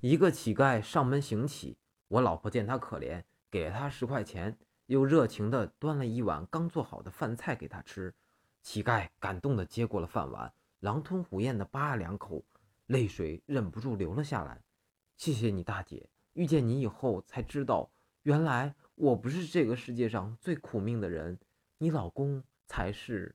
一个乞丐上门行乞，我老婆见他可怜，给了他十块钱，又热情地端了一碗刚做好的饭菜给他吃。乞丐感动地接过了饭碗，狼吞虎咽地扒了两口，泪水忍不住流了下来。谢谢你，大姐。遇见你以后才知道，原来我不是这个世界上最苦命的人。你老公才是。